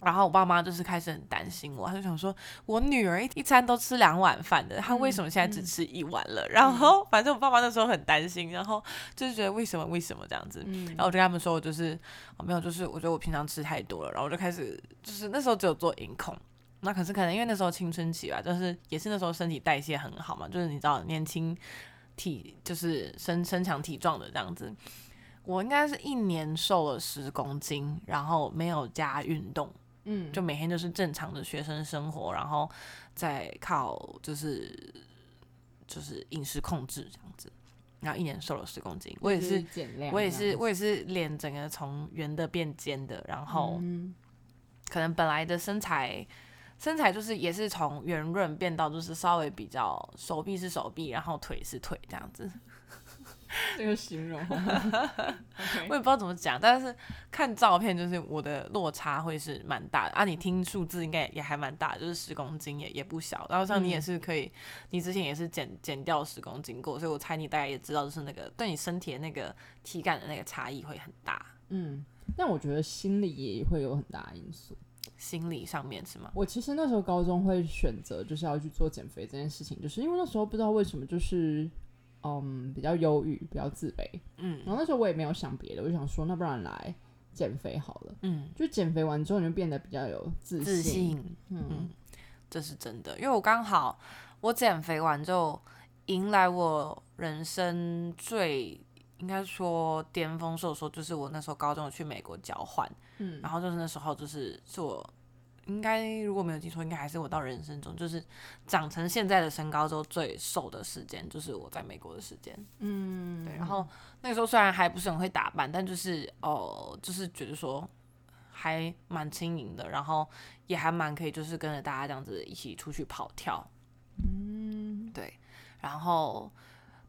然后我爸妈就是开始很担心我，他就想说，我女儿一一餐都吃两碗饭的，她为什么现在只吃一碗了？然后反正我爸妈那时候很担心，然后就是觉得为什么为什么这样子？
嗯
然后我就跟他们说，我就是哦没有，就是我觉得我平常吃太多了，然后我就开始就是那时候只有做饮控，那可是可能因为那时候青春期吧，就是也是那时候身体代谢很好嘛，就是你知道年轻体就是身身强体壮的这样子。我应该是一年瘦了十公斤，然后没有加运动，
嗯，
就每天就是正常的学生生活，然后再靠就是就是饮食控制这样子，然后一年瘦了十公斤。我也是，我也是，我也是脸整个从圆的变尖的，然后
嗯
可能本来的身材身材就是也是从圆润变到就是稍微比较手臂是手臂，然后腿是腿这样子。
这个形容
我也不知道怎么讲，但是看照片就是我的落差会是蛮大的啊。你听数字应该也还蛮大，就是十公斤也也不小。然后像你也是可以，你之前也是减减掉十公斤过，所以我猜你大概也知道，就是那个对你身体的那个体感的那个差异会很大。
嗯，但我觉得心理也会有很大的因素。
心理上面是吗？
我其实那时候高中会选择就是要去做减肥这件事情，就是因为那时候不知道为什么就是嗯比较忧郁，比较自卑，
嗯。
然后那时候我也没有想别的，我就想说那不然来减肥好了。
嗯，
就减肥完之后，你就变得比较有自信。
自信，
嗯。
嗯，这是真的，因为我刚好我减肥完之后迎来我人生最应该说巅峰瘦的时候，就是我那时候高中去美国交换，
嗯。
然后就是那时候就是是我应该如果没有记错，应该还是我到人生中就是长成现在的身高之后最瘦的时间，就是我在美国的时间。
嗯，
对，然后那个时候虽然还不是很会打扮，但就是哦，就是觉得说还蛮轻盈的，然后也还蛮可以，就是跟着大家这样子一起出去跑跳。
嗯
对，然后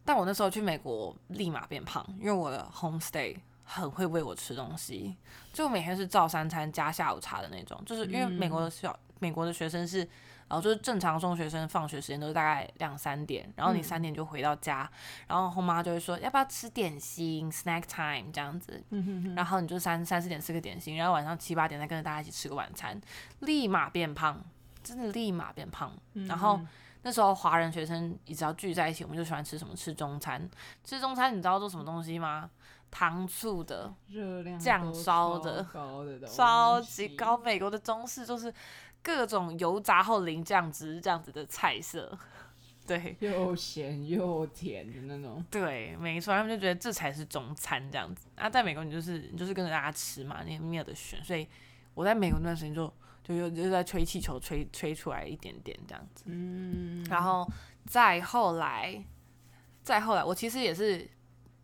但我那时候去美国立马变胖，因为我的 homestay 很会喂我吃东西，就每天是照三餐加下午茶的那种，就是因为美国的小、美国的学生是。然后就是正常中学生放学时间都是大概两三点，然后你
嗯
三点就回到家，然后后妈就会说要不要吃点心 snack time 这样子，
嗯哼哼
然后你就三三四点吃个点心，然后晚上七八点再跟着大家一起吃个晚餐，立马变胖，真的立马变胖。
嗯
然后那时候华人学生只要聚在一起，我们就喜欢吃什么？吃中餐。吃中餐你知道做什么东西吗？糖醋的，
热量
酱烧的
超高的
超级高。美国的中式就是各种油炸后淋酱汁这样子的菜色。对
又咸又甜的那种。
对，没错，他们就觉得这才是中餐这样子。啊，在美国你就是你就是跟着大家吃嘛，你也没有得选，所以我在美国那段时间就就又就在吹气球，吹吹出来一点点这样子。
嗯，
然后再后来，再后来，我其实也是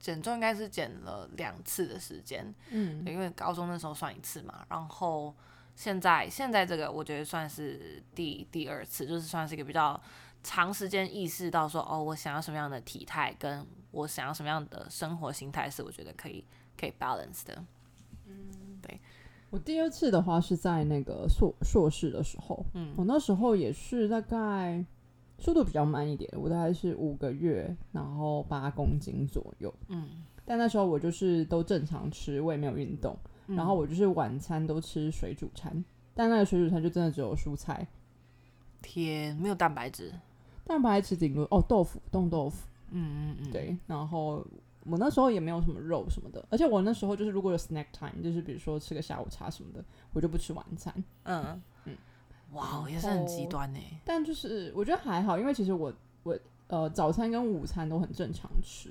减重，应该是减了两次的时间，
嗯
因为高中那时候算一次嘛。然后现在现在这个我觉得算是第第二次，就是算是一个比较长时间意识到说，哦，我想要什么样的体态，跟我想要什么样的生活形态，是我觉得可以可以 balance 的。
嗯，对我第二次的话是在那个硕硕士的时候，
嗯
我那时候也是大概速度比较慢一点，我大概是五个月，然后八公斤左右。
嗯，
但那时候我就是都正常吃，我也没有运动，
嗯。
然后我就是晚餐都吃水煮餐，但那个水煮餐就真的只有蔬菜，
天没有蛋白质。
蛋白质顶多哦豆腐冻豆腐，
嗯嗯嗯，
对，然后我那时候也没有什么肉什么的，而且我那时候就是如果有 snack time，就是比如说吃个下午茶什么的，我就不吃晚餐。
嗯。
嗯
哇，也是很极端呢。
但就是我觉得还好，因为其实我我呃早餐跟午餐都很正常吃，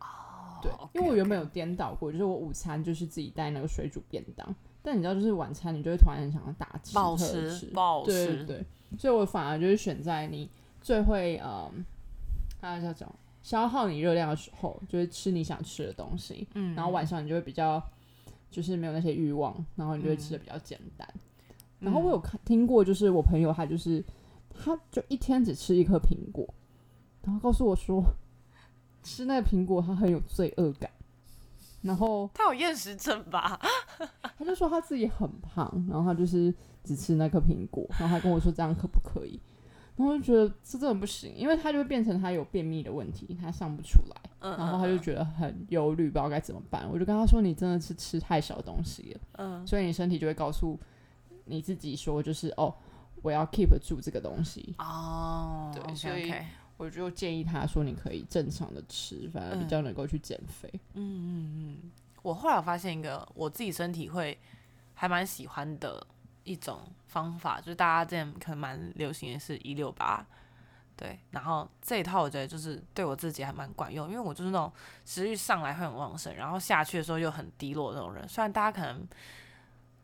哦
对，因为我原本有颠倒过，就是我午餐就是自己带那个水煮便当，但你知道就是晚餐你就会突然很想要大吃
吃
吃，
暴吃，
对对对，所以我反而就是选在你最会嗯，大家叫讲消耗你热量的时候，就是吃你想吃的东西，
嗯
然后晚上你就会比较就是没有那些欲望，然后你就会吃的比较简单。然后我有看听过，就是我朋友他就是他就一天只吃一颗苹果，然后告诉我说吃那个苹果他很有罪恶感，然后
他有厌食症吧？
他就说他自己很胖，然后他就是只吃那颗苹果，然后他跟我说这样可不可以？然后我就觉得这真的不行，因为他就会变成他有便秘的问题，他上不出来，
嗯
然后他就觉得很忧虑，不知道该怎么办。我就跟他说，你真的是吃太少东西了，
嗯
所以你身体就会告诉你自己说，就是哦，我要 keep 住这个东西。
哦，
对所以我就建议他说，你可以正常的吃，反而比较能够去减肥。
嗯嗯嗯，我后来发现一个我自己身体会还蛮喜欢的一种方法，就是大家之前可能蛮流行的是一六八，对，然后这一套我觉得就是对我自己还蛮管用，因为我就是那种食欲上来会很旺盛，然后下去的时候又很低落的那种人。虽然大家可能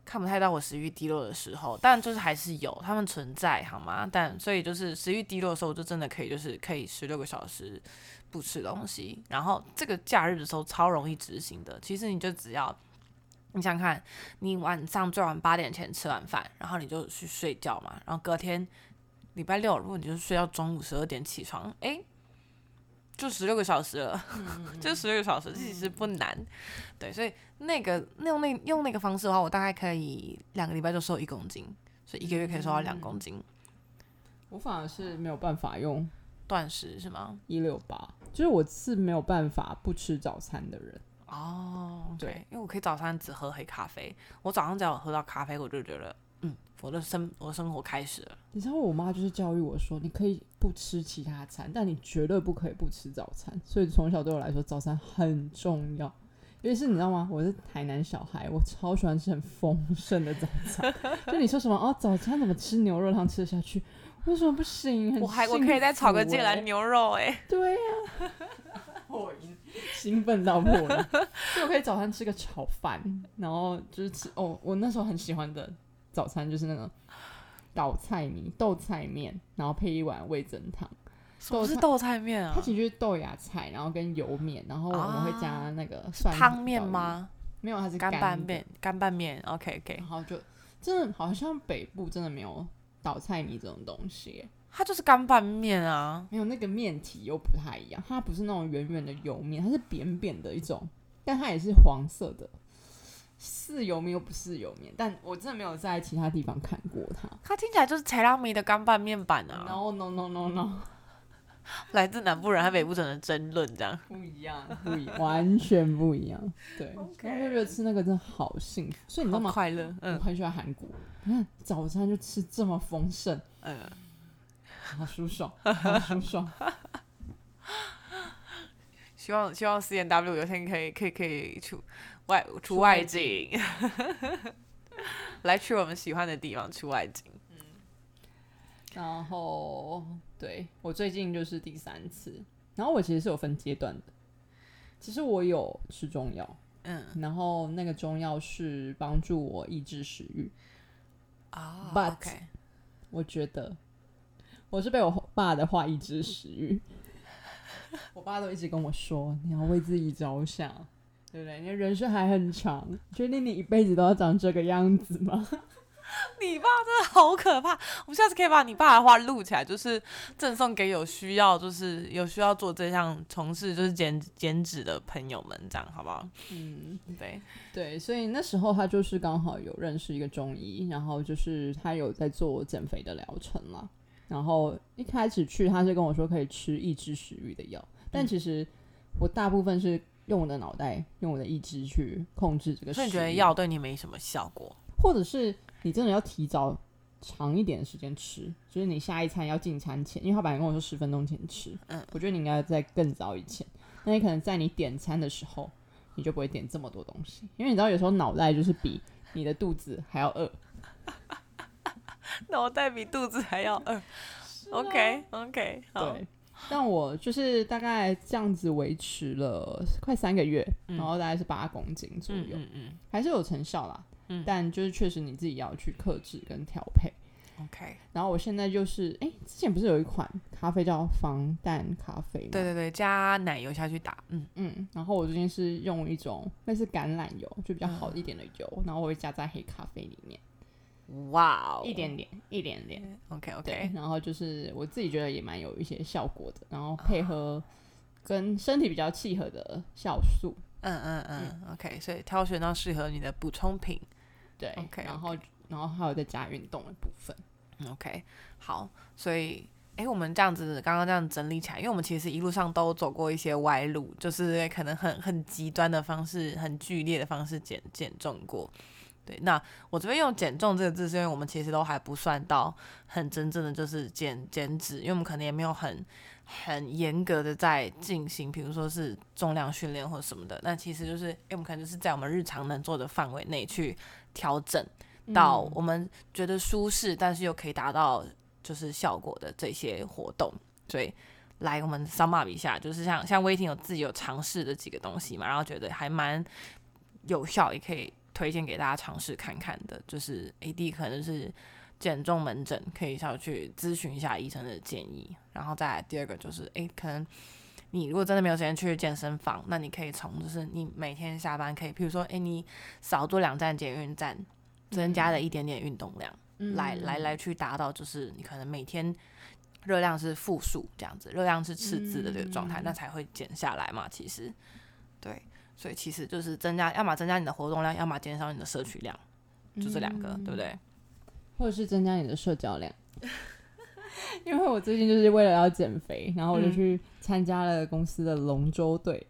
看不太到我食欲低落的时候，但就是还是有他们存在，好吗？但所以就是食欲低落的时候，我就真的可以就是可以十六个小时不吃东西，然后这个假日的时候超容易执行的。其实你就只要你想看，你晚上最晚八点前吃完饭，然后你就去睡觉嘛，然后隔天礼拜六，如果你就是睡到中午十二点起床，诶，就十六个小时了，就十六个小时，其实不难。对，所以那个用那用那个方式的话，我大概可以两个礼拜就瘦一公斤，所以一个月可以瘦到两公斤。
我反而是没有办法用
断食是吗？
一六八，就是我是没有办法不吃早餐的人。
哦，
对
对，因为我可以早餐只喝黑咖啡，我早上只要有喝到咖啡，我就觉得，嗯，我的生我的生活开始了。
你知道我妈就是教育我说，你可以不吃其他餐，但你绝对不可以不吃早餐。所以从小对我来说，早餐很重要。尤其是你知道吗？我是台南小孩，我超喜欢吃很丰盛的早餐。就你说什么哦，早餐怎么吃牛肉汤吃得下去？为什么不行？很
我还我可以再炒个芥蓝牛肉、欸，
对呀、我已经兴奋到破了，所以我可以早餐吃个炒饭，然后就是吃哦，我那时候很喜欢的早餐就是那个倒菜米豆菜面，然后配一碗味增汤。
什么是豆菜面啊
它？其实就是豆芽菜，然后跟油面，然后我们会加那个蒜
汤面
头
吗？
没有，它是
干拌面，干拌面。OK OK，
然后就真的好像北部真的没有倒菜米这种东西，
它就是干拌面啊。
没有那个面体又不太一样，它不是那种圆圆的油面，它是扁扁的一种，但它也是黄色的，是油面又不是油面，但我真的没有在其他地方看过它。
它听起来就是柴拉米的干拌面版啊。
No no no no no，
来自南部人和北部人的争论，这样。
不一样，不一样，完全不一样。对后就觉得吃那个真的好幸福，所以你知道吗？
快乐，
我
嗯
很喜欢韩国，嗯早餐就吃这么丰盛，
嗯。
好舒爽，好舒爽。
希望希望 C N W 有天可以可以可以出外出外景，来去我们喜欢的地方出外景。
嗯然后对我最近就是第三次，然后我其实是有分阶段的。其实我有吃中药，
嗯，
然后那个中药是帮助我抑制食欲。
啊
But-
OK，
我觉得我是被我爸的话抑制食欲。我爸都一直跟我说，你要为自己着想，对不对？你的人生还很长，确定你一辈子都要长这个样子吗？
你爸真的好可怕！我们下次可以把你爸的话录起来，就是赠送给有需要，就是有需要做这项从事就是减减脂的朋友们，这样好不好？
嗯，
对，
对，所以那时候他就是刚好有认识一个中医，然后就是他有在做减肥的疗程啦。然后一开始去，他是跟我说可以吃抑制食欲的药，但
嗯
其实我大部分是用我的脑袋、用我的意志去控制这个食欲。
所以你觉得药对你没什么效果？
或者是你真的要提早长一点的时间吃，就是你下一餐要进餐前，因为他本来跟我说十分钟前吃，
嗯
我觉得你应该在更早以前。那你可能在你点餐的时候，你就不会点这么多东西，因为你知道有时候脑袋就是比你的肚子还要饿。
脑袋比肚子还要饿。OK OK，好，
对，但我就是大概这样子维持了快三个月，
嗯
然后大概是八公斤左
嗯
右，
嗯嗯
还是有成效啦。
嗯
但就是确实你自己要去克制跟调配。
，OK，
然后我现在就是，哎、之前不是有一款咖啡叫防弹咖啡吗？
对对对，加奶油下去打，嗯，
嗯，然后我最近是用一种类似橄榄油，就比较好一点的油，然后我会加在黑咖啡里面，
哇哦，
一点点，一点点。
OK OK
然后就是我自己觉得也蛮有一些效果的，然后配合跟身体比较契合的酵素，
嗯嗯嗯，OK，所以挑选到适合你的补充品
对
OK，
然后然后还有再加运动的部分。
嗯，OK，好，所以。诶，我们这样子刚刚这样整理起来，因为我们其实一路上都走过一些歪路，就是可能很很极端的方式、很剧烈的方式减减重过。对，那我这边用减重这个字，是因为我们其实都还不算到很真正的就是减减脂，因为我们可能也没有很很严格的在进行，比如说是重量训练或者什么的。那其实就是，诶，我们可能就是在我们日常能做的范围内去调整到
嗯
我们觉得舒适，但是又可以达到就是效果的这些活动。所以来我们 sum up 一下，就是像像威霆有自己有尝试的几个东西嘛，然后觉得还蛮有效，也可以推荐给大家尝试看看的。就是 AD 可能是减重门诊，可以要去咨询一下医生的建议。然后再来第二个就是，诶，可能你如果真的没有时间去健身房，那你可以从就是你每天下班可以，譬如说，诶，你少做两站捷运站，增加了一点点运动量。
嗯
来来来去达到，就是你可能每天热量是负数这样子，热量是赤字的这个状态，
嗯
那才会减下来嘛。其实，对，所以其实就是增加，要么增加你的活动量，要么减少你的摄取量，就这两个，对不对？
或者是增加你的社交量。因为我最近就是为了要减肥，然后我就
嗯
去参加了公司的龙舟队，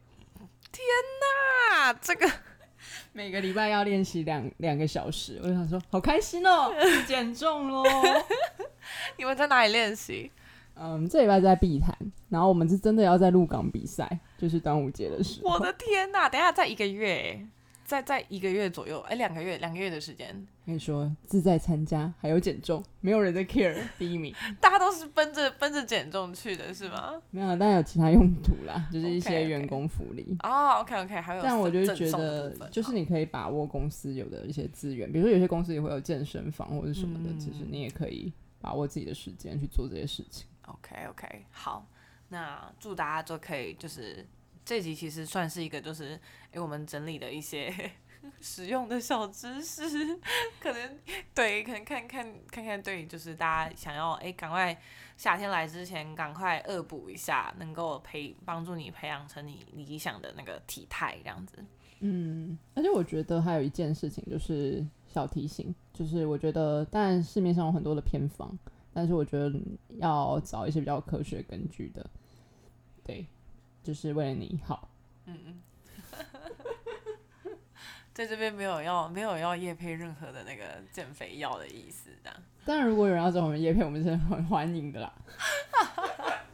天哪，这个
每个礼拜要练习两两个小时，我就想说好开心哦，减重喽。
你们在哪里练习？
嗯，这礼拜在碧潭，然后我们是真的要在鹿港比赛，就是端午节的时候。
我的天呐！等一下在一个月，在在一个月左右，哎，两个月，两个月的时间，
跟你说，自在参加，还有减重，没有人在 care 第一名，
大家都是奔着奔着减重去的，是吗？
没有，当然有其他用途啦，就是一些员工福利。
哦，OK OK，还有
但我就
是
觉得，就是你可以把握公司有的一些资源，比如说有些公司也会有健身房或者什么的，
嗯
其实你也可以把握自己的时间去做这些事情。
OK OK，好，那祝大家都可以就是这集其实算是一个就是诶、我们整理的一些 实用的小知识，可能对，可能看看看看对，就是大家想要诶赶、快夏天来之前赶快恶补一下，能够培帮助你培养成你理想的那个体态这样子。
嗯，而且我觉得还有一件事情就是小提醒，就是我觉得当然市面上有很多的偏方，但是我觉得要找一些比较科学根据的，对，就是为了你好。
嗯嗯。在这边没有要没有要叶配任何的那个减肥药的意思，这样。
当然，如果有人要找我们叶配，我们是很欢迎的啦。